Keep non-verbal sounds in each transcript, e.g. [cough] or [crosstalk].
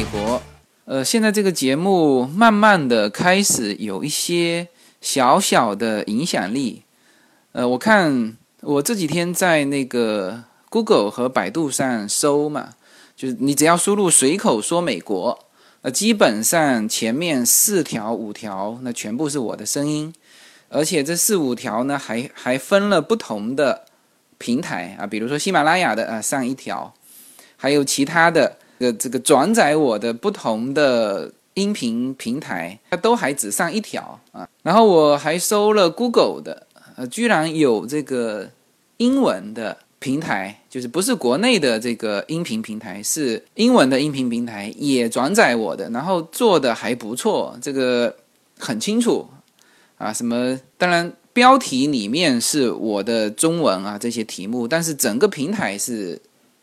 美国，呃，现在这个节目慢慢的开始有一些小小的影响力。呃，我看我这几天在那个 Google 和百度上搜嘛，就是你只要输入随口说美国，呃，基本上前面四条五条那全部是我的声音，而且这四五条呢还还分了不同的平台啊，比如说喜马拉雅的啊上一条，还有其他的。个这个转载我的不同的音频平台，它都还只上一条啊。然后我还搜了 Google 的，呃，居然有这个英文的平台，就是不是国内的这个音频平台，是英文的音频平台也转载我的，然后做的还不错，这个很清楚啊。什么？当然标题里面是我的中文啊这些题目，但是整个平台是。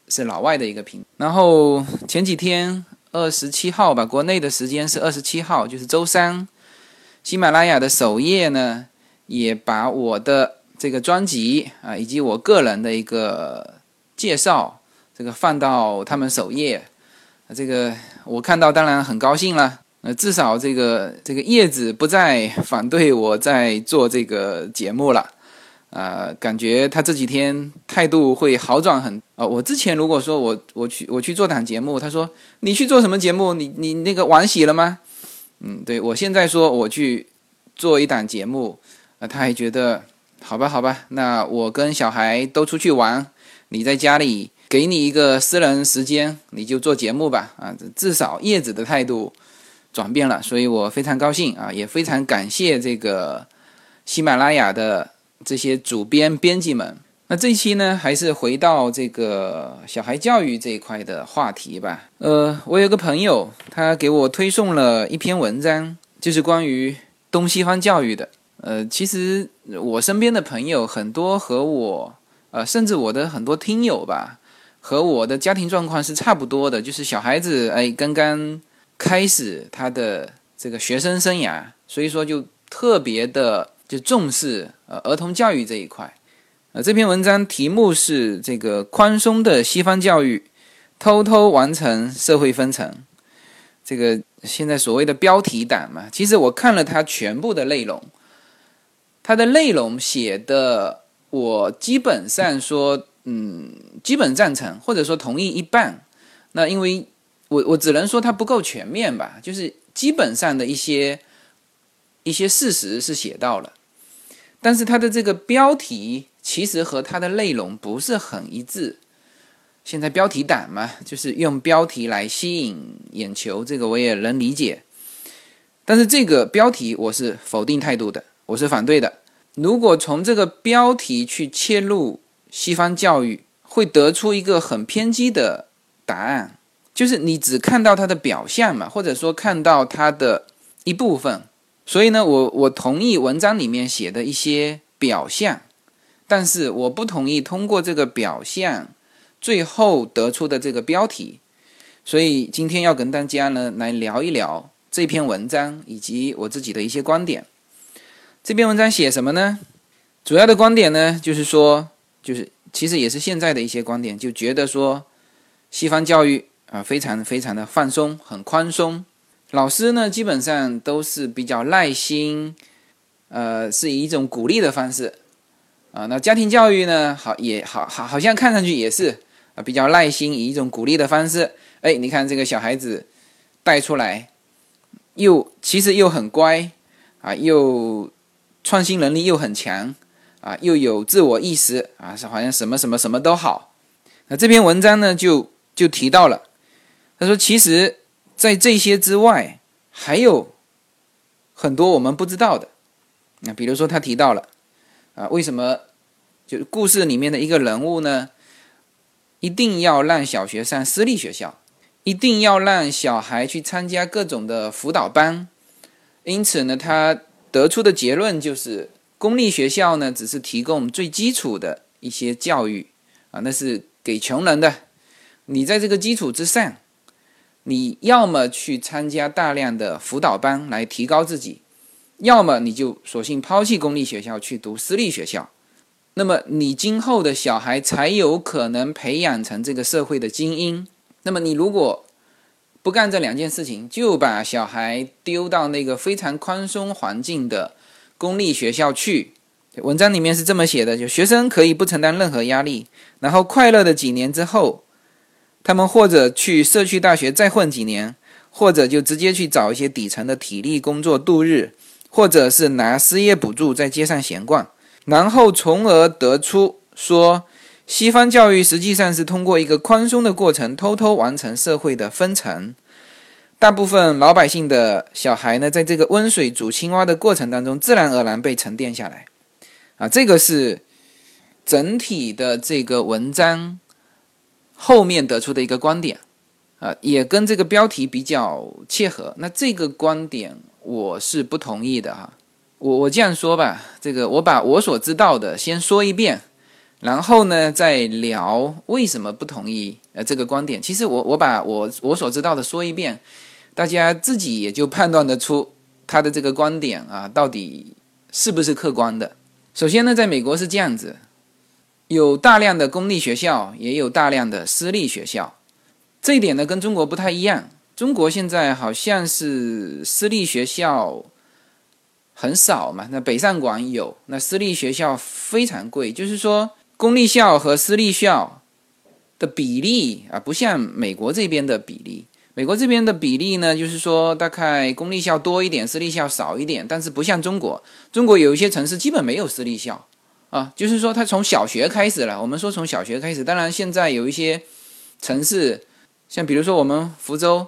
是老外的一个平，然后前几天二十七号吧，国内的时间是二十七号，就是周三，喜马拉雅的首页呢，也把我的这个专辑啊，以及我个人的一个介绍，这个放到他们首页，这个我看到当然很高兴了，呃，至少这个这个叶子不再反对我在做这个节目了。呃，感觉他这几天态度会好转很啊。我之前如果说我我去我去做档节目，他说你去做什么节目？你你那个碗洗了吗？嗯，对我现在说我去做一档节目，啊，他还觉得好吧好吧，那我跟小孩都出去玩，你在家里给你一个私人时间，你就做节目吧。啊，至少叶子的态度转变了，所以我非常高兴啊，也非常感谢这个喜马拉雅的。这些主编编辑们，那这一期呢，还是回到这个小孩教育这一块的话题吧。呃，我有个朋友，他给我推送了一篇文章，就是关于东西方教育的。呃，其实我身边的朋友很多和我，呃，甚至我的很多听友吧，和我的家庭状况是差不多的，就是小孩子哎刚刚开始他的这个学生生涯，所以说就特别的。就重视呃儿童教育这一块，呃这篇文章题目是这个宽松的西方教育偷偷完成社会分层，这个现在所谓的标题党嘛，其实我看了它全部的内容，它的内容写的我基本上说嗯基本赞成或者说同意一半，那因为我我只能说它不够全面吧，就是基本上的一些一些事实是写到了。但是它的这个标题其实和它的内容不是很一致。现在标题党嘛，就是用标题来吸引眼球，这个我也能理解。但是这个标题我是否定态度的，我是反对的。如果从这个标题去切入西方教育，会得出一个很偏激的答案，就是你只看到它的表象嘛，或者说看到它的一部分。所以呢，我我同意文章里面写的一些表象，但是我不同意通过这个表象最后得出的这个标题。所以今天要跟大家呢来聊一聊这篇文章以及我自己的一些观点。这篇文章写什么呢？主要的观点呢就是说，就是其实也是现在的一些观点，就觉得说西方教育啊非常非常的放松，很宽松。老师呢，基本上都是比较耐心，呃，是以一种鼓励的方式，啊，那家庭教育呢，好也好好好像看上去也是啊，比较耐心，以一种鼓励的方式，哎，你看这个小孩子带出来，又其实又很乖，啊，又创新能力又很强，啊，又有自我意识，啊，是好像什么什么什么都好。那这篇文章呢，就就提到了，他说其实。在这些之外，还有很多我们不知道的。那比如说，他提到了啊，为什么就故事里面的一个人物呢？一定要让小学上私立学校，一定要让小孩去参加各种的辅导班。因此呢，他得出的结论就是，公立学校呢只是提供最基础的一些教育啊，那是给穷人的。你在这个基础之上。你要么去参加大量的辅导班来提高自己，要么你就索性抛弃公立学校去读私立学校。那么你今后的小孩才有可能培养成这个社会的精英。那么你如果不干这两件事情，就把小孩丢到那个非常宽松环境的公立学校去。文章里面是这么写的：就学生可以不承担任何压力，然后快乐的几年之后，他们或者去社区大学再混几年，或者就直接去找一些底层的体力工作度日，或者是拿失业补助在街上闲逛，然后从而得出说。西方教育实际上是通过一个宽松的过程，偷偷完成社会的分层。大部分老百姓的小孩呢，在这个温水煮青蛙的过程当中，自然而然被沉淀下来。啊，这个是整体的这个文章后面得出的一个观点，啊，也跟这个标题比较切合。那这个观点我是不同意的哈。我我这样说吧，这个我把我所知道的先说一遍。然后呢，再聊为什么不同意呃这个观点。其实我我把我我所知道的说一遍，大家自己也就判断得出他的这个观点啊到底是不是客观的。首先呢，在美国是这样子，有大量的公立学校，也有大量的私立学校。这一点呢跟中国不太一样。中国现在好像是私立学校很少嘛，那北上广有，那私立学校非常贵，就是说。公立校和私立校的比例啊，不像美国这边的比例。美国这边的比例呢，就是说大概公立校多一点，私立校少一点。但是不像中国，中国有一些城市基本没有私立校啊，就是说他从小学开始了。我们说从小学开始，当然现在有一些城市，像比如说我们福州，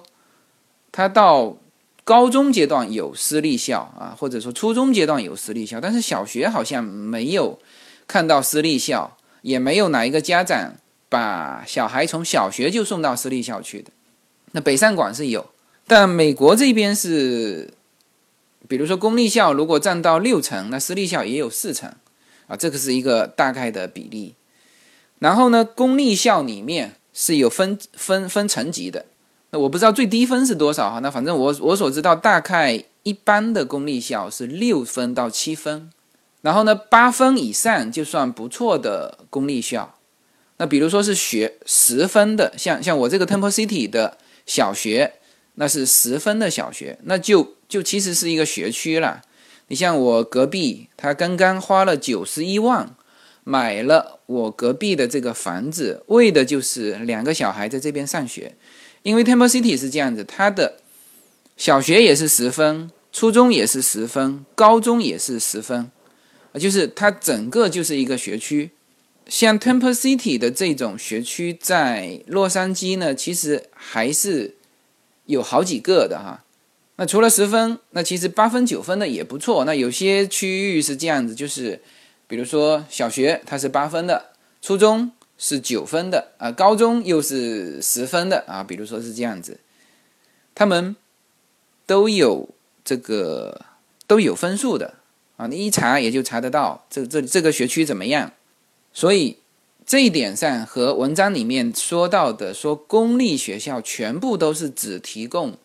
他到高中阶段有私立校啊，或者说初中阶段有私立校，但是小学好像没有看到私立校。也没有哪一个家长把小孩从小学就送到私立校去的。那北上广是有，但美国这边是，比如说公立校如果占到六成，那私立校也有四成，啊，这个是一个大概的比例。然后呢，公立校里面是有分分分层级的，那我不知道最低分是多少哈。那反正我我所知道，大概一般的公立校是六分到七分。然后呢，八分以上就算不错的公立校。那比如说是学十分的，像像我这个 Temple City 的小学，那是十分的小学，那就就其实是一个学区了。你像我隔壁，他刚刚花了九十一万买了我隔壁的这个房子，为的就是两个小孩在这边上学。因为 Temple City 是这样子，它的小学也是十分，初中也是十分，高中也是十分。就是它整个就是一个学区，像 Temple City 的这种学区，在洛杉矶呢，其实还是有好几个的哈。那除了十分，那其实八分、九分的也不错。那有些区域是这样子，就是比如说小学它是八分的，初中是九分的啊，高中又是十分的啊，比如说是这样子，他们都有这个都有分数的。啊，你一查也就查得到这这这个学区怎么样，所以这一点上和文章里面说到的说公立学校全部都是只提供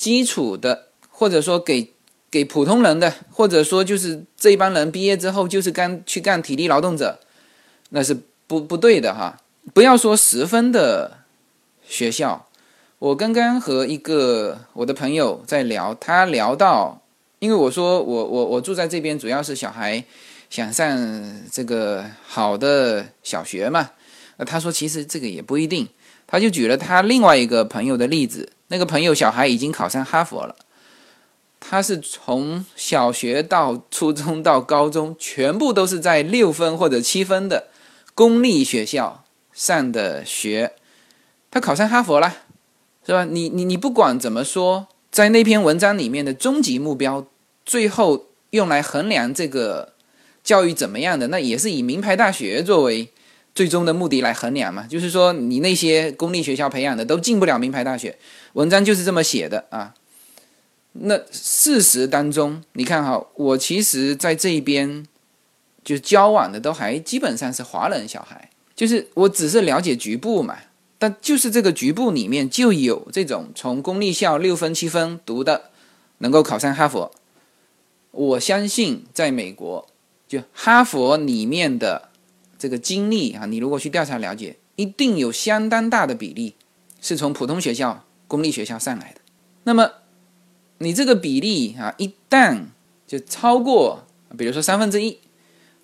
基础的，或者说给给普通人的，或者说就是这帮人毕业之后就是干去干体力劳动者，那是不不对的哈。不要说十分的学校，我刚刚和一个我的朋友在聊，他聊到。因为我说我我我住在这边，主要是小孩想上这个好的小学嘛。那他说其实这个也不一定，他就举了他另外一个朋友的例子。那个朋友小孩已经考上哈佛了，他是从小学到初中到高中，全部都是在六分或者七分的公立学校上的学，他考上哈佛了，是吧？你你你不管怎么说。在那篇文章里面的终极目标，最后用来衡量这个教育怎么样的，那也是以名牌大学作为最终的目的来衡量嘛。就是说，你那些公立学校培养的都进不了名牌大学。文章就是这么写的啊。那事实当中，你看哈，我其实在这一边就交往的都还基本上是华人小孩，就是我只是了解局部嘛。但就是这个局部里面就有这种从公立校六分七分读的，能够考上哈佛。我相信在美国，就哈佛里面的这个经历啊，你如果去调查了解，一定有相当大的比例是从普通学校公立学校上来的。那么你这个比例啊，一旦就超过，比如说三分之一，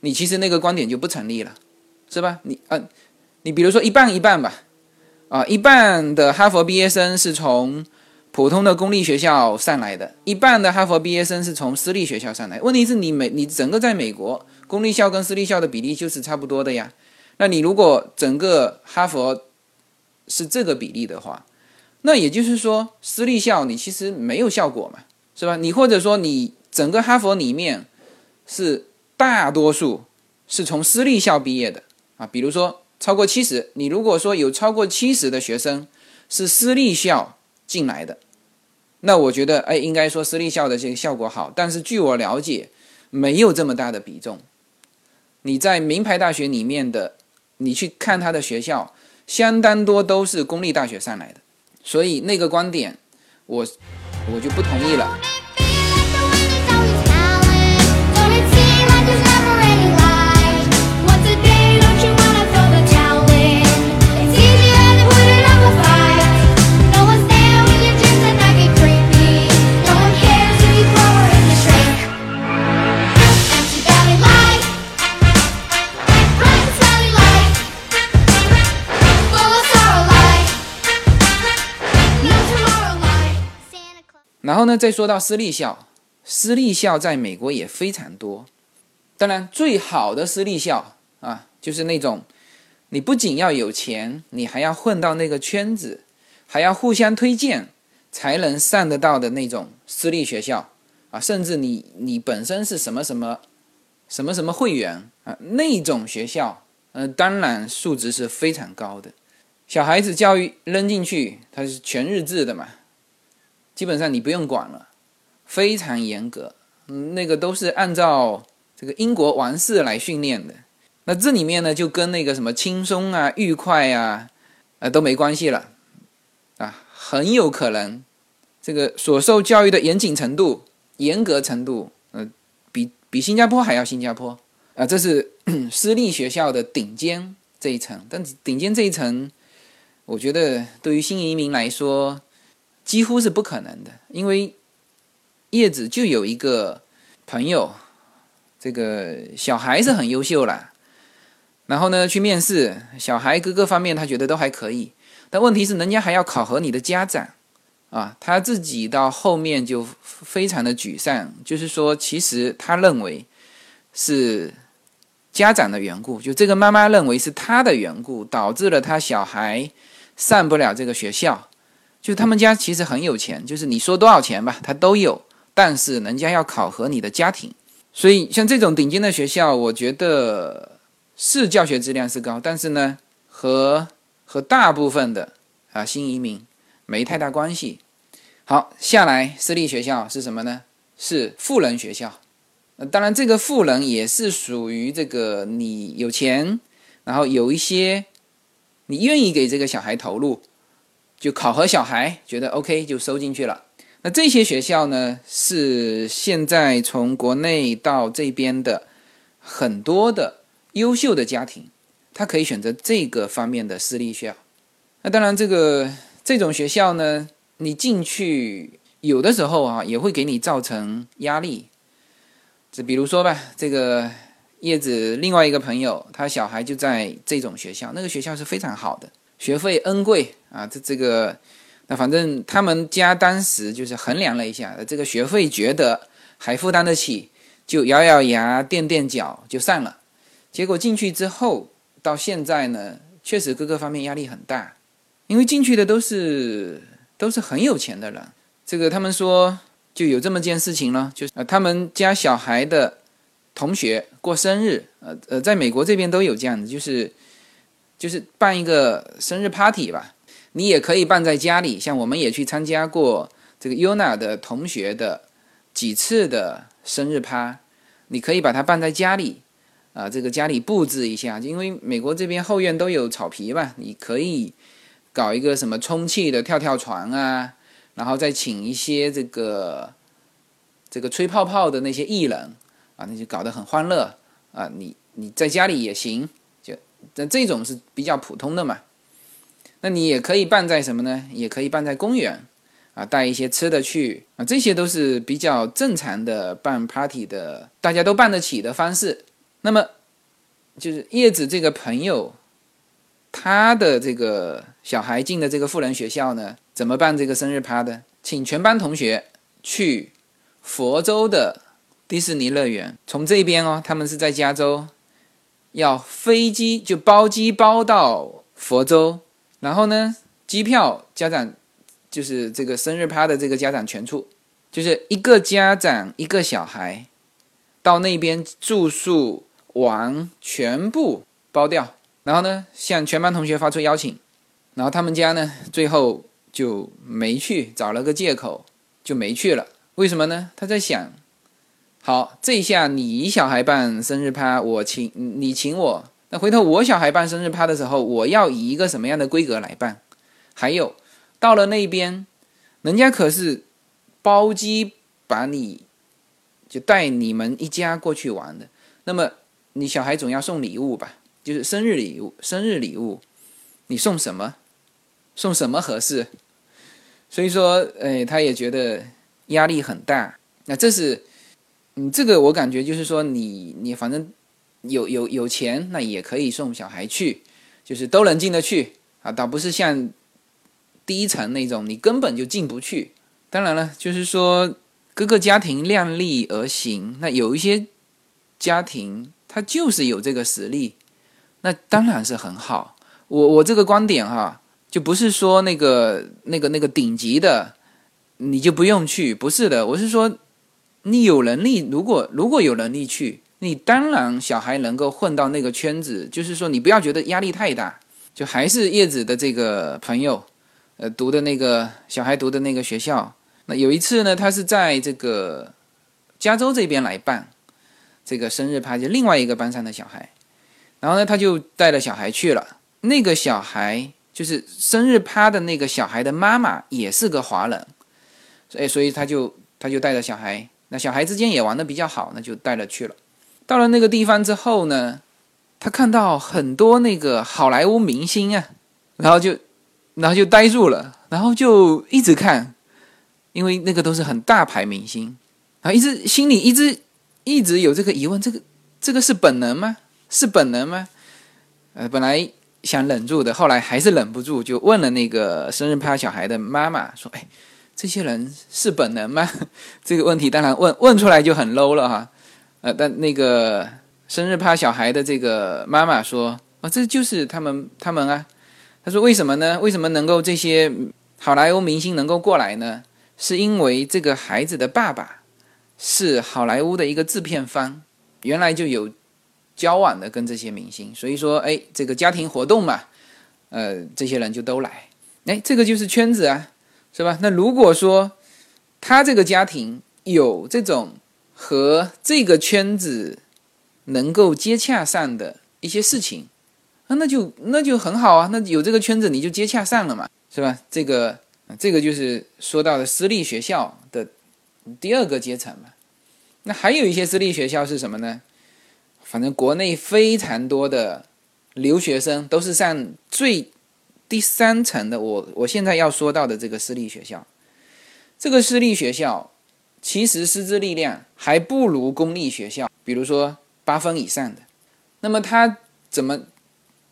你其实那个观点就不成立了，是吧？你啊，你比如说一半一半吧，啊，一半的哈佛毕业生是从普通的公立学校上来的，一半的哈佛毕业生是从私立学校上来。问题是你美，你整个在美国公立校跟私立校的比例就是差不多的呀。那你如果整个哈佛是这个比例的话，那也就是说，私立校你其实没有效果嘛，是吧？你或者说你整个哈佛里面是大多数是从私立校毕业的啊，比如说超过七十，你如果说有超过七十的学生是私立校进来的，那我觉得哎，应该说私立校的这个效果好。但是据我了解，没有这么大的比重。你在名牌大学里面的，你去看他的学校，相当多都是公立大学上来的。所以那个观点，我我就不同意了。然后呢，再说到私立校，私立校在美国也非常多。当然，最好的私立校啊，就是那种你不仅要有钱，你还要混到那个圈子，还要互相推荐才能上得到的那种私立学校啊。甚至你你本身是什么什么什么什么会员啊，那种学校，呃，当然素质是非常高的。小孩子教育扔进去，它是全日制的嘛。基本上你不用管了，非常严格，那个都是按照这个英国王室来训练的。那这里面呢，就跟那个什么轻松啊、愉快啊，呃，都没关系了，啊，很有可能这个所受教育的严谨程度、严格程度，呃，比比新加坡还要新加坡啊。这是 [clears throat] 私立学校的顶尖这一层，但顶尖这一层，我觉得对于新移民来说。几乎是不可能的，因为叶子就有一个朋友，这个小孩是很优秀了，然后呢去面试，小孩各个方面他觉得都还可以，但问题是人家还要考核你的家长啊，他自己到后面就非常的沮丧，就是说其实他认为是家长的缘故，就这个妈妈认为是他的缘故导致了他小孩上不了这个学校。就他们家其实很有钱，就是你说多少钱吧，他都有。但是人家要考核你的家庭，所以像这种顶尖的学校，我觉得是教学质量是高，但是呢，和和大部分的啊新移民没太大关系。好，下来私立学校是什么呢？是富人学校。当然，这个富人也是属于这个你有钱，然后有一些你愿意给这个小孩投入。就考核小孩，觉得 OK 就收进去了。那这些学校呢，是现在从国内到这边的很多的优秀的家庭，他可以选择这个方面的私立学校。那当然，这个这种学校呢，你进去有的时候啊，也会给你造成压力。这比如说吧，这个叶子另外一个朋友，他小孩就在这种学校，那个学校是非常好的。学费恩贵啊，这这个，那反正他们家当时就是衡量了一下，这个学费觉得还负担得起，就咬咬牙垫垫脚就上了。结果进去之后，到现在呢，确实各个方面压力很大，因为进去的都是都是很有钱的人。这个他们说就有这么件事情了，就是呃他们家小孩的同学过生日，呃呃，在美国这边都有这样的，就是。就是办一个生日 party 吧，你也可以办在家里。像我们也去参加过这个 Yuna 的同学的几次的生日趴，你可以把它办在家里，啊，这个家里布置一下，因为美国这边后院都有草皮嘛，你可以搞一个什么充气的跳跳床啊，然后再请一些这个这个吹泡泡的那些艺人啊，那就搞得很欢乐啊，你你在家里也行。就那这种是比较普通的嘛？那你也可以办在什么呢？也可以办在公园，啊，带一些吃的去啊，这些都是比较正常的办 party 的，大家都办得起的方式。那么，就是叶子这个朋友，他的这个小孩进的这个富人学校呢，怎么办这个生日趴的？请全班同学去佛州的迪士尼乐园，从这边哦，他们是在加州，要飞机就包机包到佛州。然后呢，机票家长就是这个生日趴的这个家长全出，就是一个家长一个小孩到那边住宿玩全部包掉。然后呢，向全班同学发出邀请，然后他们家呢最后就没去，找了个借口就没去了。为什么呢？他在想，好，这下你小孩办生日趴，我请你请我。那回头我小孩办生日趴的时候，我要以一个什么样的规格来办？还有，到了那边，人家可是包机把你就带你们一家过去玩的。那么你小孩总要送礼物吧？就是生日礼物，生日礼物，你送什么？送什么合适？所以说，哎，他也觉得压力很大。那这是，嗯，这个我感觉就是说，你你反正。有有有钱，那也可以送小孩去，就是都能进得去啊，倒不是像第一层那种，你根本就进不去。当然了，就是说各个家庭量力而行。那有一些家庭他就是有这个实力，那当然是很好。我我这个观点哈，就不是说那个那个那个顶级的你就不用去，不是的，我是说你有能力，如果如果有能力去。你当然小孩能够混到那个圈子，就是说你不要觉得压力太大，就还是叶子的这个朋友，呃，读的那个小孩读的那个学校。那有一次呢，他是在这个加州这边来办这个生日趴，就另外一个班上的小孩，然后呢，他就带了小孩去了。那个小孩就是生日趴的那个小孩的妈妈也是个华人，所以所以他就他就带着小孩，那小孩之间也玩的比较好，那就带了去了。到了那个地方之后呢，他看到很多那个好莱坞明星啊，然后就，然后就呆住了，然后就一直看，因为那个都是很大牌明星，然后一直心里一直一直有这个疑问：这个这个是本能吗？是本能吗？呃，本来想忍住的，后来还是忍不住，就问了那个生日趴小孩的妈妈说：“哎，这些人是本能吗？”这个问题当然问问出来就很 low 了哈。呃，但那个生日趴小孩的这个妈妈说：“啊，这就是他们他们啊。”他说：“为什么呢？为什么能够这些好莱坞明星能够过来呢？是因为这个孩子的爸爸是好莱坞的一个制片方，原来就有交往的跟这些明星，所以说，哎，这个家庭活动嘛，呃，这些人就都来。哎，这个就是圈子啊，是吧？那如果说他这个家庭有这种。”和这个圈子能够接洽上的一些事情，啊，那就那就很好啊，那有这个圈子你就接洽上了嘛，是吧？这个这个就是说到的私立学校的第二个阶层嘛。那还有一些私立学校是什么呢？反正国内非常多的留学生都是上最第三层的。我我现在要说到的这个私立学校，这个私立学校。其实师资力量还不如公立学校，比如说八分以上的。那么他怎么？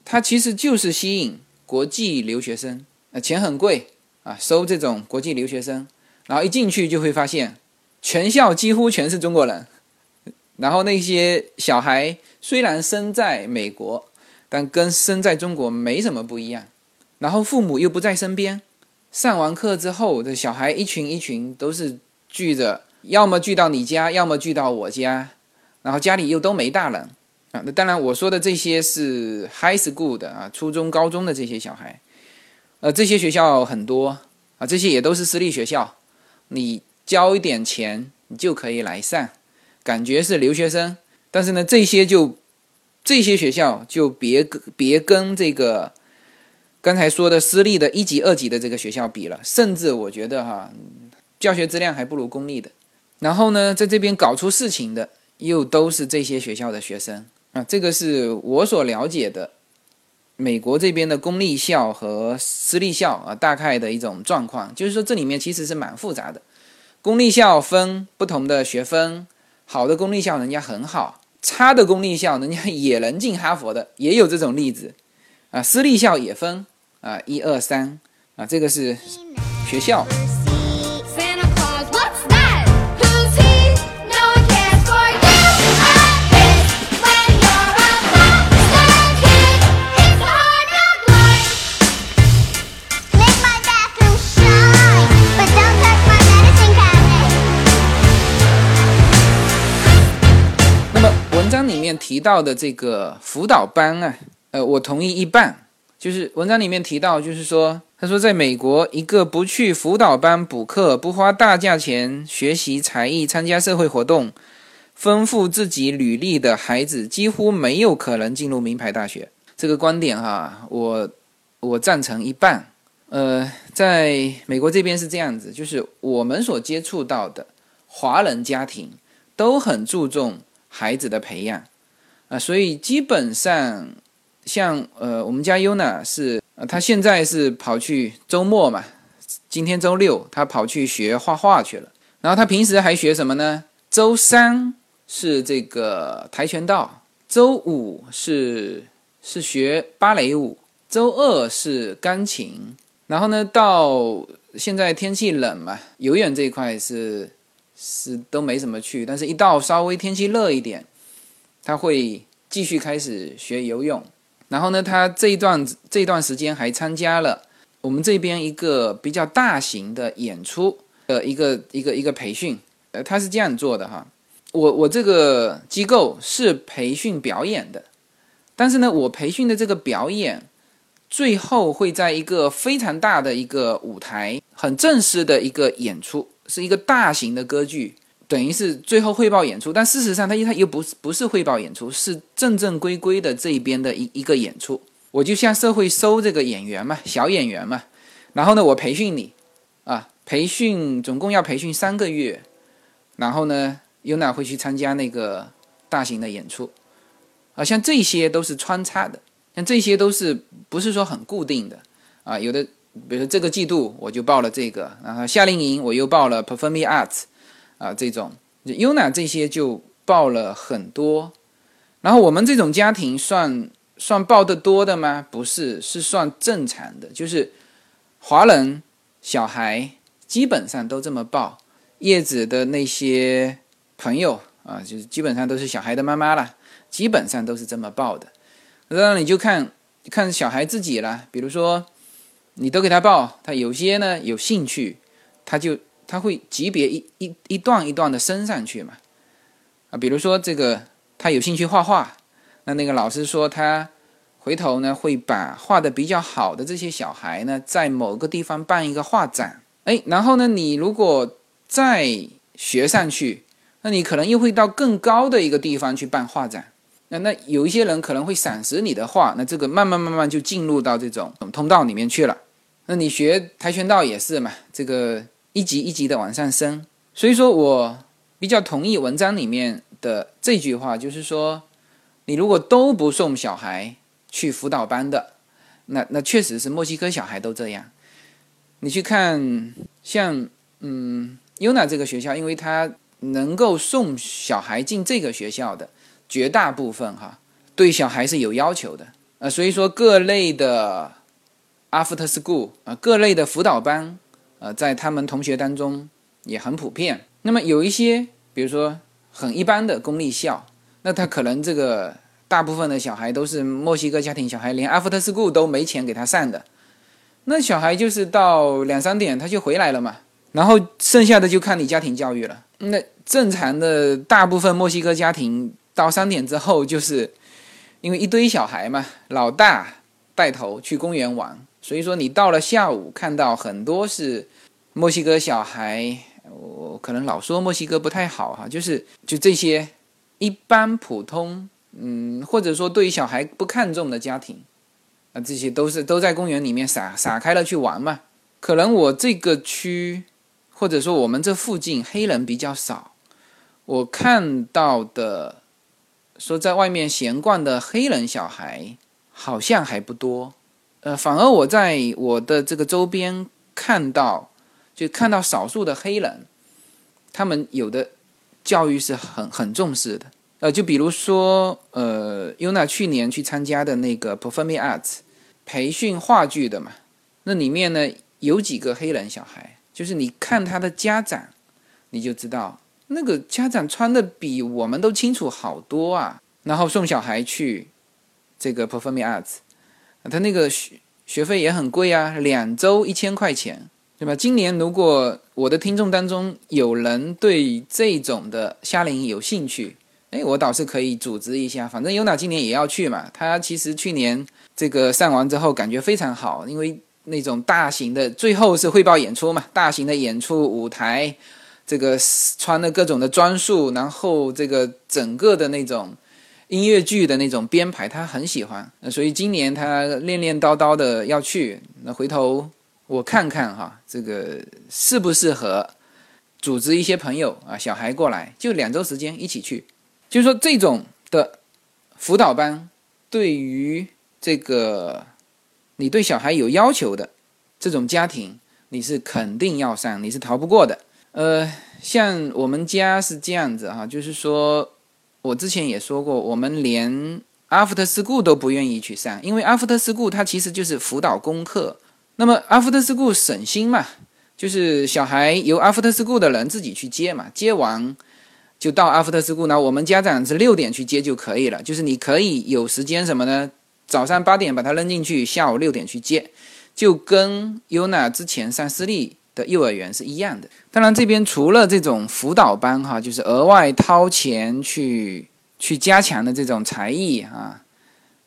他其实就是吸引国际留学生，呃，钱很贵啊，收这种国际留学生，然后一进去就会发现，全校几乎全是中国人。[laughs] 然后那些小孩虽然生在美国，但跟生在中国没什么不一样。然后父母又不在身边，上完课之后，这小孩一群一群都是。聚着，要么聚到你家，要么聚到我家，然后家里又都没大人啊。那当然，我说的这些是 high school 的啊，初中、高中的这些小孩，呃，这些学校很多啊，这些也都是私立学校，你交一点钱，你就可以来上，感觉是留学生。但是呢，这些就这些学校就别别跟这个刚才说的私立的一级、二级的这个学校比了，甚至我觉得哈。教学质量还不如公立的，然后呢，在这边搞出事情的又都是这些学校的学生啊，这个是我所了解的美国这边的公立校和私立校啊，大概的一种状况，就是说这里面其实是蛮复杂的。公立校分不同的学分，好的公立校人家很好，差的公立校人家也能进哈佛的，也有这种例子啊。私立校也分啊，一二三啊，这个是学校。提到的这个辅导班啊，呃，我同意一半。就是文章里面提到，就是说，他说，在美国，一个不去辅导班补课、不花大价钱学习才艺、参加社会活动、丰富自己履历的孩子，几乎没有可能进入名牌大学。这个观点哈，我我赞成一半。呃，在美国这边是这样子，就是我们所接触到的华人家庭都很注重孩子的培养。啊，所以基本上，像呃，我们家优娜是，呃，他现在是跑去周末嘛，今天周六，他跑去学画画去了。然后他平时还学什么呢？周三是这个跆拳道，周五是是学芭蕾舞，周二是钢琴。然后呢，到现在天气冷嘛，游泳这一块是是都没怎么去，但是一到稍微天气热一点。他会继续开始学游泳，然后呢，他这一段这一段时间还参加了我们这边一个比较大型的演出的一个一个一个培训。呃，他是这样做的哈，我我这个机构是培训表演的，但是呢，我培训的这个表演最后会在一个非常大的一个舞台，很正式的一个演出，是一个大型的歌剧。等于是最后汇报演出，但事实上他他又不是不是汇报演出，是正正规规的这一边的一一个演出。我就向社会收这个演员嘛，小演员嘛，然后呢，我培训你，啊，培训总共要培训三个月，然后呢，UNA 会去参加那个大型的演出，啊，像这些都是穿插的，像这些都是不是说很固定的，啊，有的，比如说这个季度我就报了这个，然后夏令营我又报了 Performing Arts。啊，这种 UNA 这些就报了很多，然后我们这种家庭算算报的多的吗？不是，是算正常的，就是华人小孩基本上都这么报。叶子的那些朋友啊，就是基本上都是小孩的妈妈了，基本上都是这么报的。那你就看看小孩自己了，比如说你都给他报，他有些呢有兴趣，他就。他会级别一一一段一段的升上去嘛？啊，比如说这个他有兴趣画画，那那个老师说他回头呢会把画的比较好的这些小孩呢在某个地方办一个画展，哎，然后呢你如果再学上去，那你可能又会到更高的一个地方去办画展，那那有一些人可能会赏识你的画，那这个慢慢慢慢就进入到这种通道里面去了。那你学跆拳道也是嘛，这个。一级一级的往上升，所以说我比较同意文章里面的这句话，就是说，你如果都不送小孩去辅导班的，那那确实是墨西哥小孩都这样。你去看像嗯优娜这个学校，因为他能够送小孩进这个学校的绝大部分哈，对小孩是有要求的啊，所以说各类的 after school 啊，各类的辅导班。呃，在他们同学当中也很普遍。那么有一些，比如说很一般的公立校，那他可能这个大部分的小孩都是墨西哥家庭小孩，连 after school 都没钱给他上的。那小孩就是到两三点他就回来了嘛，然后剩下的就看你家庭教育了。那正常的大部分墨西哥家庭到三点之后，就是因为一堆小孩嘛，老大带头去公园玩。所以说，你到了下午看到很多是墨西哥小孩，我可能老说墨西哥不太好哈，就是就这些一般普通，嗯，或者说对于小孩不看重的家庭，啊，这些都是都在公园里面撒撒开了去玩嘛。可能我这个区，或者说我们这附近黑人比较少，我看到的说在外面闲逛的黑人小孩好像还不多。呃，反而我在我的这个周边看到，就看到少数的黑人，他们有的教育是很很重视的。呃，就比如说，呃，Yuna 去年去参加的那个 Performing Arts 培训话剧的嘛，那里面呢有几个黑人小孩，就是你看他的家长，你就知道那个家长穿的比我们都清楚好多啊。然后送小孩去这个 Performing Arts，他那个学学费也很贵啊，两周一千块钱，对吧？今年如果我的听众当中有人对这种的夏令营有兴趣，哎，我倒是可以组织一下，反正尤娜今年也要去嘛。他其实去年这个上完之后感觉非常好，因为那种大型的最后是汇报演出嘛，大型的演出舞台，这个穿的各种的装束，然后这个整个的那种音乐剧的那种编排，他很喜欢。所以今年他练练叨叨的要去，那回头我看看哈，这个适不适合组织一些朋友啊，小孩过来，就两周时间一起去。就是说，这种的辅导班，对于这个你对小孩有要求的这种家庭，你是肯定要上，你是逃不过的。呃，像我们家是这样子哈，就是说我之前也说过，我们连 After School 都不愿意去上，因为 After School 它其实就是辅导功课。那么 After School 省心嘛，就是小孩由 After School 的人自己去接嘛，接完。就到 After School 那，我们家长是六点去接就可以了。就是你可以有时间什么呢？早上八点把他扔进去，下午六点去接，就跟优娜之前上私立的幼儿园是一样的。当然，这边除了这种辅导班哈，就是额外掏钱去去加强的这种才艺啊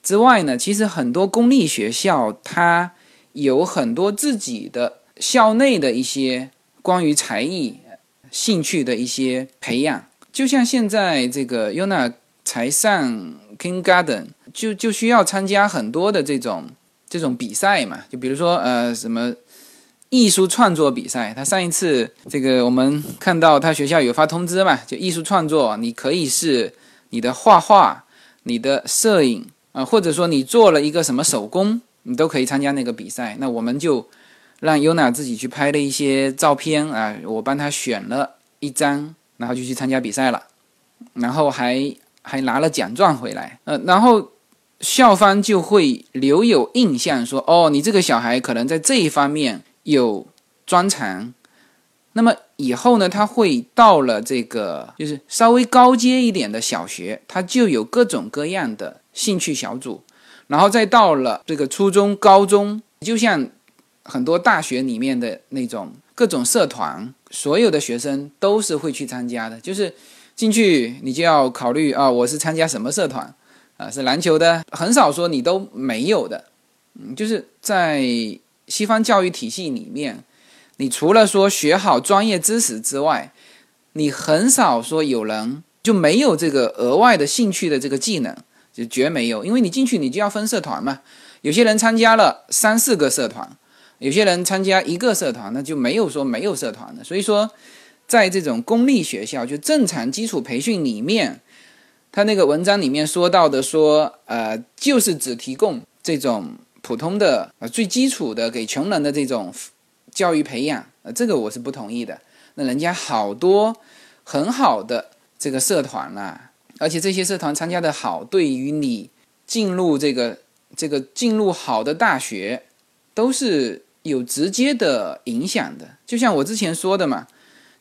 之外呢，其实很多公立学校它有很多自己的校内的一些关于才艺兴趣的一些培养。就像现在这个 Yuna 才上 Kindergarten，就就需要参加很多的这种这种比赛嘛，就比如说呃什么艺术创作比赛。他上一次这个我们看到他学校有发通知嘛，就艺术创作，你可以是你的画画、你的摄影啊，或者说你做了一个什么手工，你都可以参加那个比赛。那我们就让 Yuna 自己去拍了一些照片啊，我帮他选了一张。然后就去参加比赛了，然后还还拿了奖状回来，呃，然后校方就会留有印象，说哦，你这个小孩可能在这一方面 [laughs] 有专长，那么以后呢，他会到了这个就是稍微高阶一点的小学，他就有各种各样的兴趣小组，然后再到了这个初中、高中，就像很多大学里面的那种各种社团。所有的学生都是会去参加的，就是进去你就要考虑啊，我是参加什么社团啊？是篮球的，很少说你都没有的。嗯，就是在西方教育体系里面，你除了说学好专业知识之外，你很少说有人就没有这个额外的兴趣的这个技能，就绝没有。因为你进去你就要分社团嘛，有些人参加了三四个社团。有些人参加一个社团，那就没有说没有社团的。所以说，在这种公立学校，就正常基础培训里面，他那个文章里面说到的说，呃，就是只提供这种普通的、呃最基础的给穷人的这种教育培养，呃，这个我是不同意的。那人家好多很好的这个社团啦，而且这些社团参加的好，对于你进入这个这个进入好的大学，都是。有直接的影响的，就像我之前说的嘛，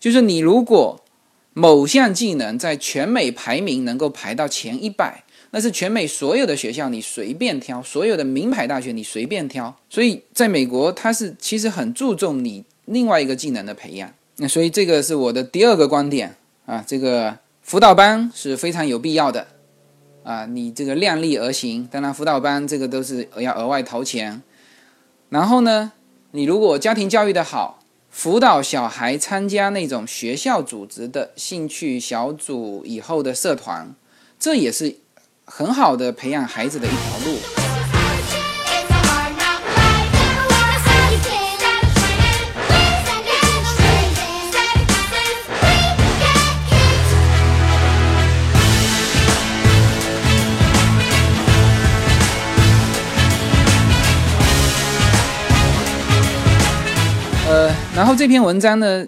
就是你如果某项技能在全美排名能够排到前一百，那是全美所有的学校你随便挑，所有的名牌大学你随便挑。所以在美国，它是其实很注重你另外一个技能的培养。那所以这个是我的第二个观点啊，这个辅导班是非常有必要的啊，你这个量力而行。当然，辅导班这个都是要额外掏钱，然后呢？你如果家庭教育的好，辅导小孩参加那种学校组织的兴趣小组以后的社团，这也是很好的培养孩子的一条路。呃然后这篇文章呢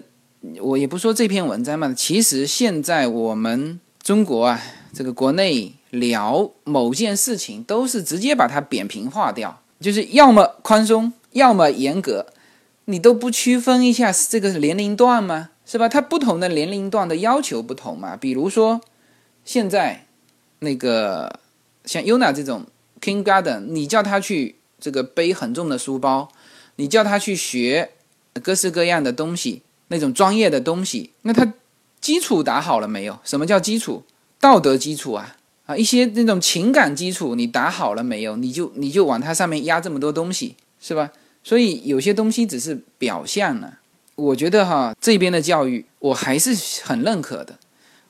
我也不说这篇文章嘛其实现在我们中国啊这个国内聊某件事情，都是直接把它扁平化掉，就是要么宽松，要么严格，你都不区分一下这个年龄段吗？是吧？它不同的年龄段的要求不同嘛。比如说，现在那个像 Yuna 这种 Kindergarten，你叫他去这个背很重的书包，你叫他去学。各式各样的东西，那种专业的东西，那他基础打好了没有？什么叫基础？道德基础啊啊！一些那种情感基础你打好了没有？你就你就往它上面压这么多东西，是吧？所以有些东西只是表象呢。我觉得哈，这边的教育我还是很认可的。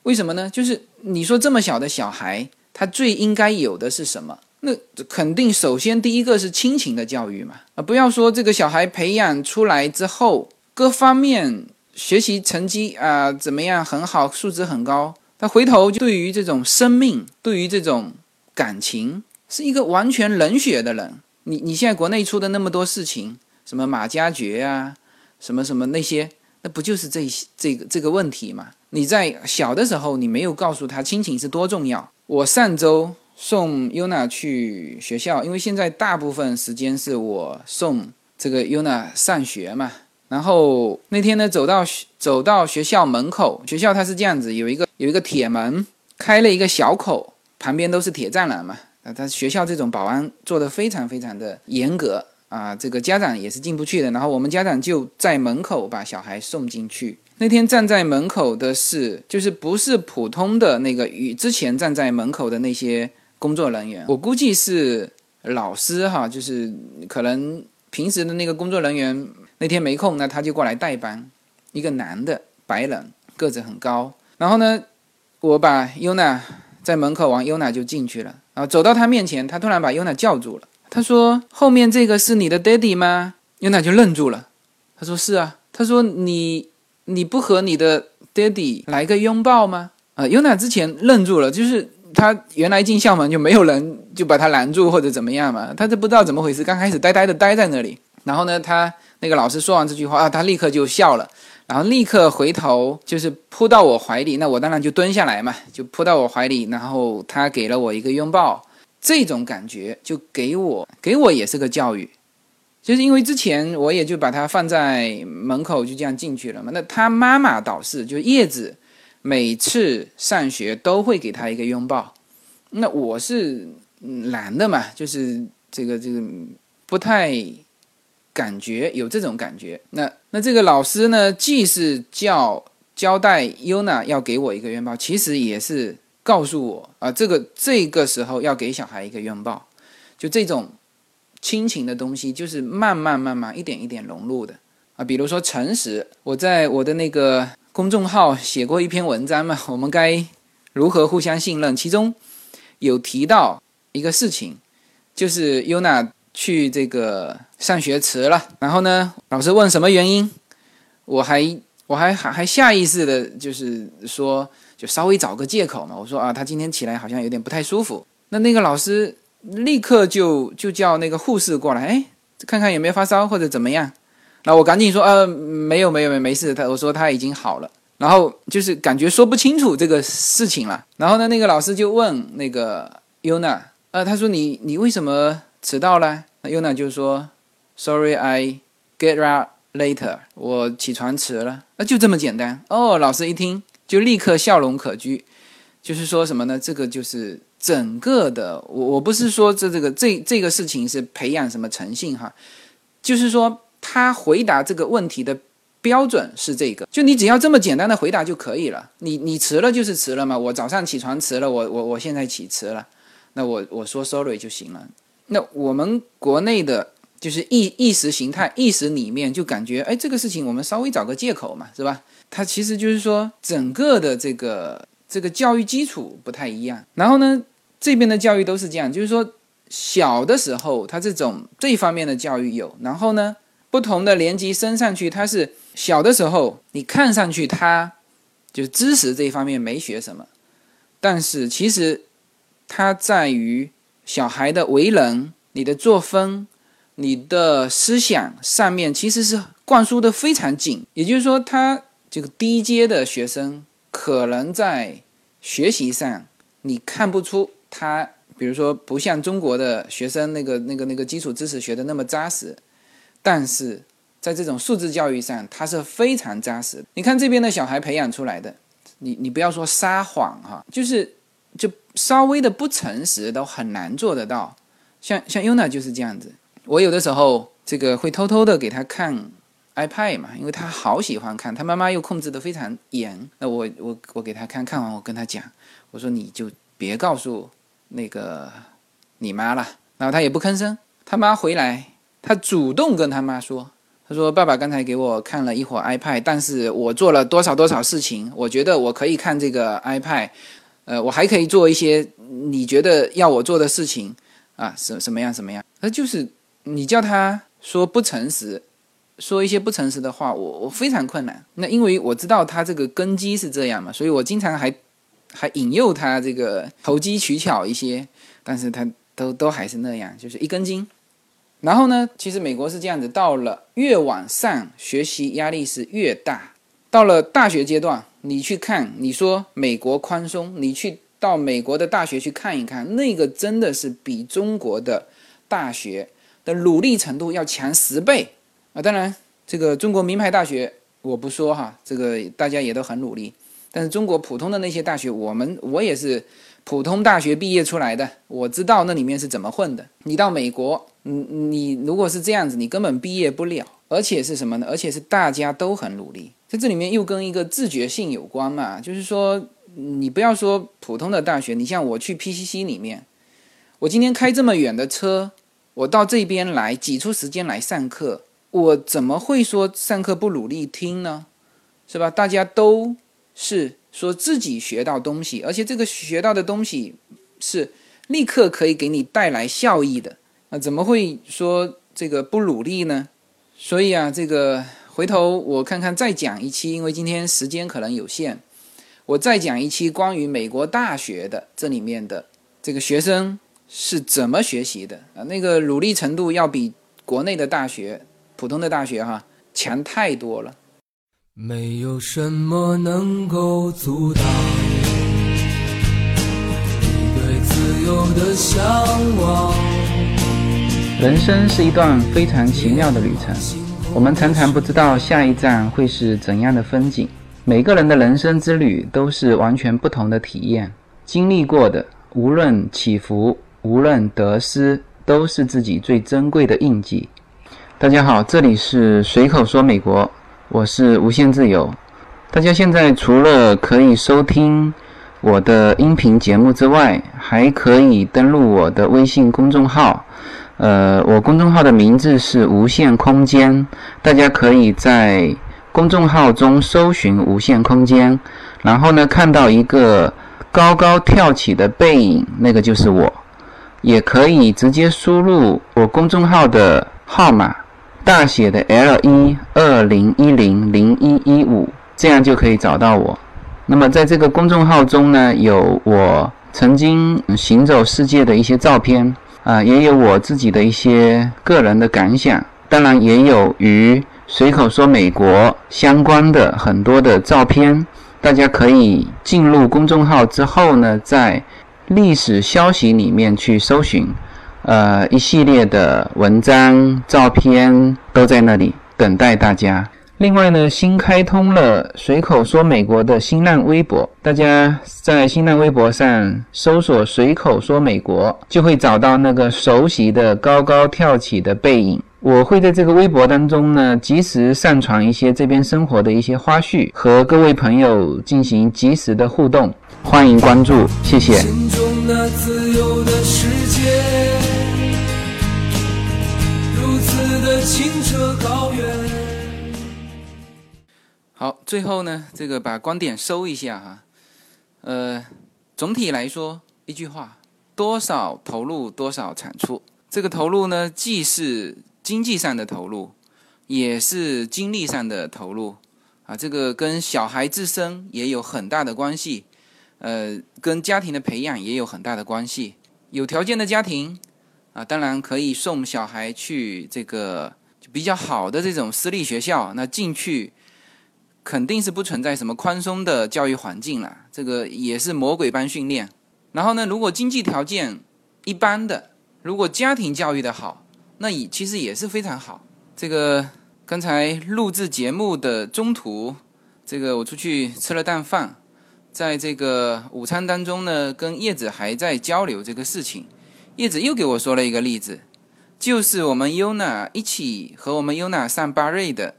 为什么呢？就是你说这么小的小孩，他最应该有的是什么？那肯定，首先第一个是亲情的教育嘛，啊，不要说这个小孩培养出来之后，各方面学习成绩啊怎么样很好，素质很高，他回头对于这种生命，对于这种感情，是一个完全冷血的人。你你现在国内出的那么多事情，什么马加爵啊，什么什么那些，那不就是这这个这个问题嘛？你在小的时候，你没有告诉他亲情是多重要。我上周。送 Yuna 去学校，因为现在大部分时间是我送这个 Yuna 上学嘛。然后那天呢，走到走到学校门口，学校它是这样子，有一个有一个铁门，开了一个小口，旁边都是铁栅栏嘛。啊，他学校这种保安做的非常非常的严格啊，这个家长也是进不去的。然后我们家长就在门口把小孩送进去。那天站在门口的是，就是不是普通的那个与之前站在门口的那些。工作人员，我估计是老师哈，就是可能平时的那个工作人员那天没空，那他就过来代班。一个男的，白人，个子很高。然后呢，我把优娜在门口完，优娜就进去了。然后走到他面前，他突然把优娜叫住了。他说：“后面这个是你的爹地吗？”优娜就愣住了。他说：“是啊。”他说：“你你不和你的爹地来个拥抱吗？”啊，优娜之前愣住了，就是。他原来进校门就没有人就把他拦住或者怎么样嘛，他就不知道怎么回事，刚开始呆呆的呆在那里。然后呢，他那个老师说完这句话啊，他立刻就笑了，然后立刻回头就是扑到我怀里。那我当然就蹲下来嘛，就扑到我怀里，然后他给了我一个拥抱。这种感觉就给我给我也是个教育，就是因为之前我也就把他放在门口就这样进去了嘛。那他妈妈倒是就叶子。每次上学都会给他一个拥抱，那我是男的嘛，就是这个这个不太感觉有这种感觉。那那这个老师呢，既是叫交代优娜要给我一个拥抱，其实也是告诉我啊，这个这个时候要给小孩一个拥抱，就这种亲情的东西，就是慢慢慢慢一点一点融入的啊。比如说诚实，我在我的那个。公众号写过一篇文章嘛？我们该如何互相信任？其中有提到一个事情，就是优娜去这个上学迟了，然后呢，老师问什么原因，我还我还还还下意识的就是说，就稍微找个借口嘛。我说啊，他今天起来好像有点不太舒服。那那个老师立刻就就叫那个护士过来，哎，看看有没有发烧或者怎么样。那我赶紧说，呃，没有，没有，没，没事。他我说他已经好了，然后就是感觉说不清楚这个事情了。然后呢，那个老师就问那个 Yuna，呃，他说你你为什么迟到了？Yuna 就说，Sorry，I get up later，我起床迟了。那就这么简单哦。老师一听就立刻笑容可掬，就是说什么呢？这个就是整个的，我我不是说这这个这这个事情是培养什么诚信哈，就是说。他回答这个问题的标准是这个，就你只要这么简单的回答就可以了。你你迟了就是迟了嘛，我早上起床迟了，我我我现在起迟了，那我我说 sorry 就行了。那我们国内的就是意意识形态意识里面就感觉，哎，这个事情我们稍微找个借口嘛，是吧？它其实就是说整个的这个这个教育基础不太一样。然后呢，这边的教育都是这样，就是说小的时候他这种这方面的教育有，然后呢。不同的年级升上去，他是小的时候，你看上去他就是知识这一方面没学什么，但是其实他在于小孩的为人、你的作风、你的思想上面，其实是灌输的非常紧，也就是说，他这个低阶的学生可能在学习上你看不出他，比如说不像中国的学生那个那个那个基础知识学的那么扎实，但是在这种素质教育上，他是非常扎实。你看这边的小孩培养出来的，你你不要说撒谎哈，就是稍微的不诚实都很难做得到。像像 Yuna 就是这样子，我有的时候这个会偷偷的给他看。iPad 嘛，因为他好喜欢看，他妈妈又控制的非常严。那我我我给他看看完，我跟他讲，我说你就别告诉那个你妈了。然后他也不吭声。他妈回来，他主动跟他妈说，他说爸爸刚才给我看了一会儿 iPad，但是我做了多少多少事情，我觉得我可以看这个 iPad，呃，我还可以做一些你觉得要我做的事情啊，什什么样什么样？那就是你叫他说不诚实。说一些不诚实的话，我我非常困难。那因为我知道他这个根基是这样嘛，所以我经常还还引诱他这个投机取巧一些，但是他都都还是那样，就是一根筋。然后呢，其实美国是这样子，到了越往上学习压力是越大。到了大学阶段，你去看，你说美国宽松，你去到美国的大学去看一看，那个真的是比中国的大学的努力程度要强十倍。啊，当然，这个中国名牌大学我不说哈，这个大家也都很努力。但是中国普通的那些大学，我们我也是普通大学毕业出来的，我知道那里面是怎么混的。你到美国，你你如果是这样子，你根本毕业不了。而且是什么呢？而且是大家都很努力，在这里面又跟一个自觉性有关嘛。就是说，你不要说普通的大学，你像我去 PCC 里面，我今天开这么远的车，我到这边来挤出时间来上课。我怎么会说上课不努力听呢？是吧？大家都是说自己学到东西，而且这个学到的东西是立刻可以给你带来效益的。那怎么会说这个不努力呢？所以啊，这个回头我看看再讲一期，因为今天时间可能有限，我再讲一期关于美国大学的这里面的这个学生是怎么学习的啊？那个努力程度要比国内的大学。普通的大学哈强太多了。没有什么能够阻挡你对自由的向往。人生是一段非常奇妙的旅程，我们常常不知道下一站会是怎样的风景。每个人的人生之旅都是完全不同的体验，经历过的无论起伏，无论得失，都是自己最珍贵的印记。大家好，这里是随口说美国，我是无限自由。大家现在除了可以收听我的音频节目之外，还可以登录我的微信公众号。呃，我公众号的名字是无限空间，大家可以在公众号中搜寻“无限空间”，然后呢，看到一个高高跳起的背影，那个就是我。也可以直接输入我公众号的号码。大写的 L 一二零一零零一一五，这样就可以找到我。那么在这个公众号中呢，有我曾经行走世界的一些照片啊，也有我自己的一些个人的感想，当然也有与随口说美国相关的很多的照片。大家可以进入公众号之后呢，在历史消息里面去搜寻。呃，一系列的文章、照片都在那里等待大家。另外呢，新开通了随口说美国的新浪微博，大家在新浪微博上搜索“随口说美国”，就会找到那个熟悉的高高跳起的背影。我会在这个微博当中呢，及时上传一些这边生活的一些花絮，和各位朋友进行及时的互动。欢迎关注，谢谢。心中的自由的时好，最后呢，这个把观点收一下哈。呃，总体来说，一句话：多少投入，多少产出。这个投入呢，既是经济上的投入，也是精力上的投入啊。这个跟小孩自身也有很大的关系，呃，跟家庭的培养也有很大的关系。有条件的家庭啊，当然可以送小孩去这个。比较好的这种私立学校，那进去肯定是不存在什么宽松的教育环境了，这个也是魔鬼般训练。然后呢，如果经济条件一般的，如果家庭教育的好，那也其实也是非常好。这个刚才录制节目的中途，这个我出去吃了顿饭，在这个午餐当中呢，跟叶子还在交流这个事情，叶子又给我说了一个例子。就是我们优娜一起和我们优娜上巴瑞的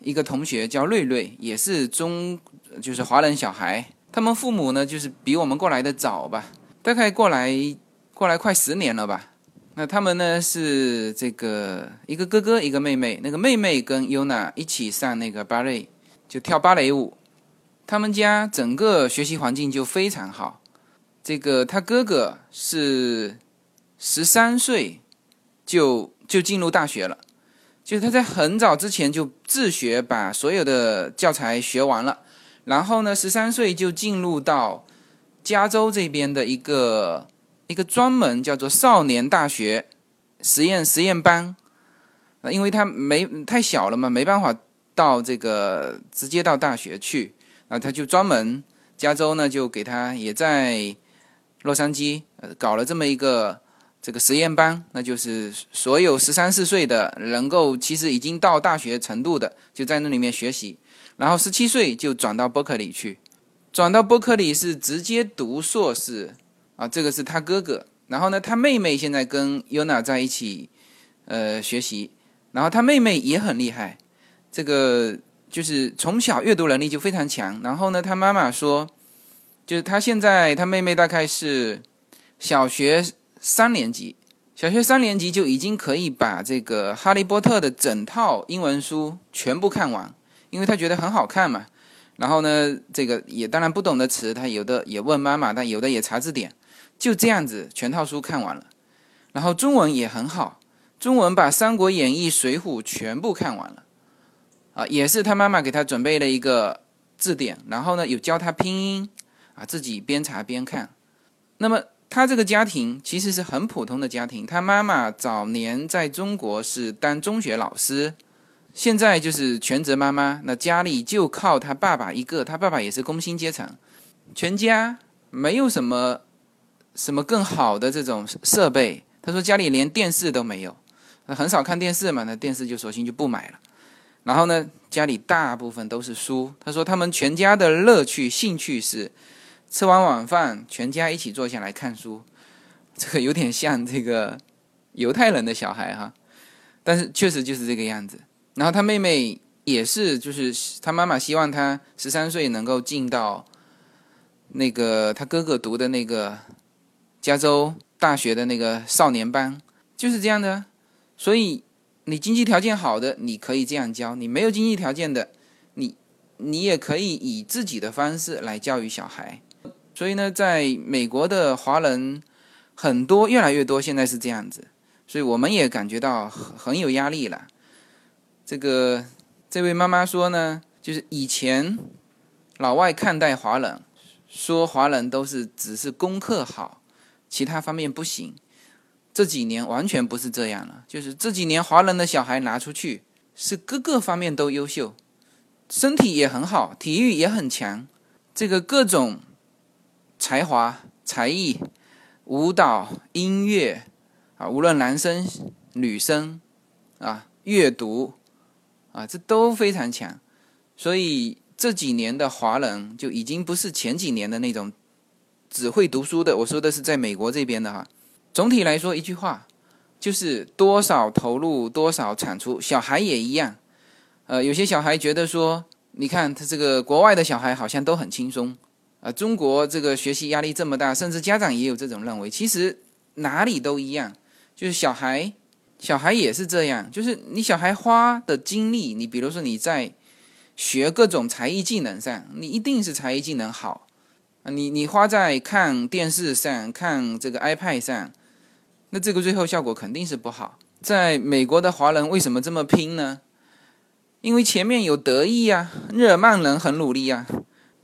一个同学叫瑞瑞，也是中就是华人小孩。他们父母呢，就是比我们过来的早吧，大概过来过来快十年了吧。那他们呢是这个一个哥哥一个妹妹，那个妹妹跟优娜一起上那个芭蕾，就跳芭蕾舞。他们家整个学习环境就非常好。这个他哥哥是十三岁。就就进入大学了，就是他在很早之前就自学把所有的教材学完了，然后呢，十三岁就进入到加州这边的一个一个专门叫做少年大学实验实验班，啊，因为他没太小了嘛，没办法到这个直接到大学去，啊，他就专门加州呢就给他也在洛杉矶搞了这么一个。这个实验班，那就是所有十三四岁的，能够其实已经到大学程度的，就在那里面学习。然后十七岁就转到伯克利去，转到伯克利是直接读硕士啊。这个是他哥哥，然后呢，他妹妹现在跟尤娜在一起，呃，学习。然后他妹妹也很厉害，这个就是从小阅读能力就非常强。然后呢，他妈妈说，就是他现在他妹妹大概是小学。三年级，小学三年级就已经可以把这个《哈利波特》的整套英文书全部看完，因为他觉得很好看嘛。然后呢，这个也当然不懂的词，他有的也问妈妈，但有的也查字典，就这样子全套书看完了。然后中文也很好，中文把《三国演义》《水浒》全部看完了，啊，也是他妈妈给他准备了一个字典，然后呢有教他拼音，啊，自己边查边看。那么。他这个家庭其实是很普通的家庭，他妈妈早年在中国是当中学老师，现在就是全职妈妈，那家里就靠他爸爸一个，他爸爸也是工薪阶层，全家没有什么什么更好的这种设备。他说家里连电视都没有，很少看电视嘛，那电视就索性就不买了。然后呢，家里大部分都是书。他说他们全家的乐趣兴趣是。吃完晚饭，全家一起坐下来看书，这个有点像这个犹太人的小孩哈，但是确实就是这个样子。然后他妹妹也是，就是他妈妈希望他十三岁能够进到那个他哥哥读的那个加州大学的那个少年班，就是这样的。所以你经济条件好的，你可以这样教；你没有经济条件的，你你也可以以自己的方式来教育小孩。所以呢，在美国的华人很多，越来越多，现在是这样子，所以我们也感觉到很很有压力了。这个这位妈妈说呢，就是以前老外看待华人，说华人都是只是功课好，其他方面不行。这几年完全不是这样了，就是这几年华人的小孩拿出去是各个方面都优秀，身体也很好，体育也很强，这个各种。才华、才艺、舞蹈、音乐啊，无论男生、女生啊，阅读啊，这都非常强。所以这几年的华人就已经不是前几年的那种只会读书的。我说的是在美国这边的哈。总体来说，一句话就是多少投入多少产出。小孩也一样。呃，有些小孩觉得说，你看他这个国外的小孩好像都很轻松。中国这个学习压力这么大，甚至家长也有这种认为。其实哪里都一样，就是小孩，小孩也是这样。就是你小孩花的精力，你比如说你在学各种才艺技能上，你一定是才艺技能好啊。你你花在看电视上、看这个 iPad 上，那这个最后效果肯定是不好。在美国的华人为什么这么拼呢？因为前面有德意啊，日耳曼人很努力啊。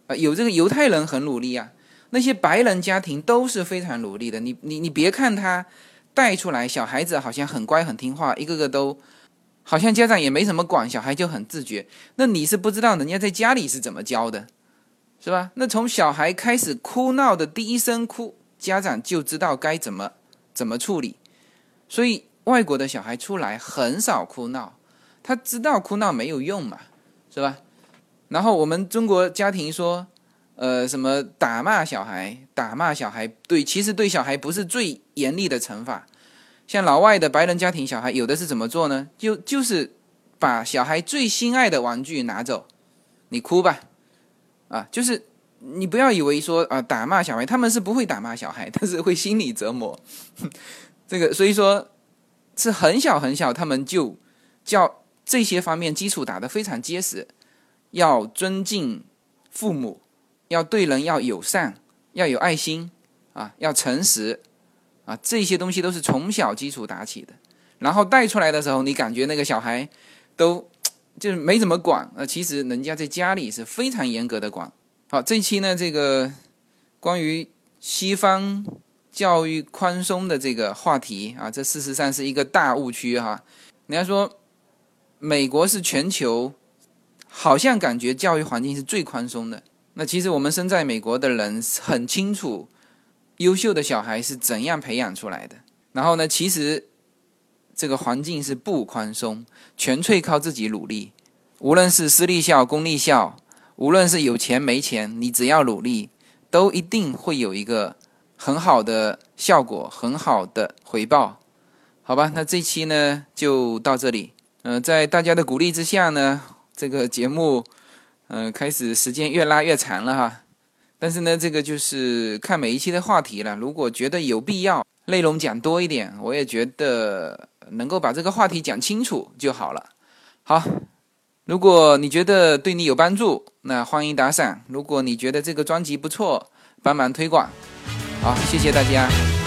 啊，有这个犹太人很努力啊，那些白人家庭都是非常努力的。你你你别看他带出来小孩子好像很乖很听话，一个个都好像家长也没怎么管，小孩就很自觉。那你是不知道人家在家里是怎么教的，是吧？那从小孩开始哭闹的第一声哭，家长就知道该怎么怎么处理。所以外国的小孩出来很少哭闹，他知道哭闹没有用嘛，是吧？然后我们中国家庭说，呃，什么打骂小孩，打骂小孩，对，其实对小孩不是最严厉的惩罚。像老外的白人家庭，小孩有的是怎么做呢？就就是把小孩最心爱的玩具拿走，你哭吧，啊，就是你不要以为说啊打骂小孩，他们是不会打骂小孩，但是会心理折磨。[laughs] 这个所以说，是很小很小，他们就叫这些方面基础打得非常结实。要尊敬父母，要对人要友善，要有爱心啊，要诚实啊，这些东西都是从小基础打起的。然后带出来的时候，你感觉那个小孩都就是没怎么管那，其实人家在家里是非常严格的管。好，这期呢，这个关于西方教育宽松的这个话题啊，这事实上是一个大误区哈。人家说美国是全球。好像感觉教育环境是最宽松的。那其实我们身在美国的人很清楚，优秀的小孩是怎样培养出来的。然后呢，其实这个环境是不宽松，纯粹靠自己努力。无论是私立校、公立校，无论是有钱没钱，你只要努力，都一定会有一个很好的效果，很好的回报。好吧，那这期呢就到这里。嗯，在大家的鼓励之下呢。这个节目，嗯，开始时间越拉越长了哈。但是呢，这个就是看每一期的话题了。如果觉得有必要，内容讲多一点，我也觉得能够把这个话题讲清楚就好了。好，如果你觉得对你有帮助，那欢迎打赏。如果你觉得这个专辑不错，帮忙推广。好，谢谢大家。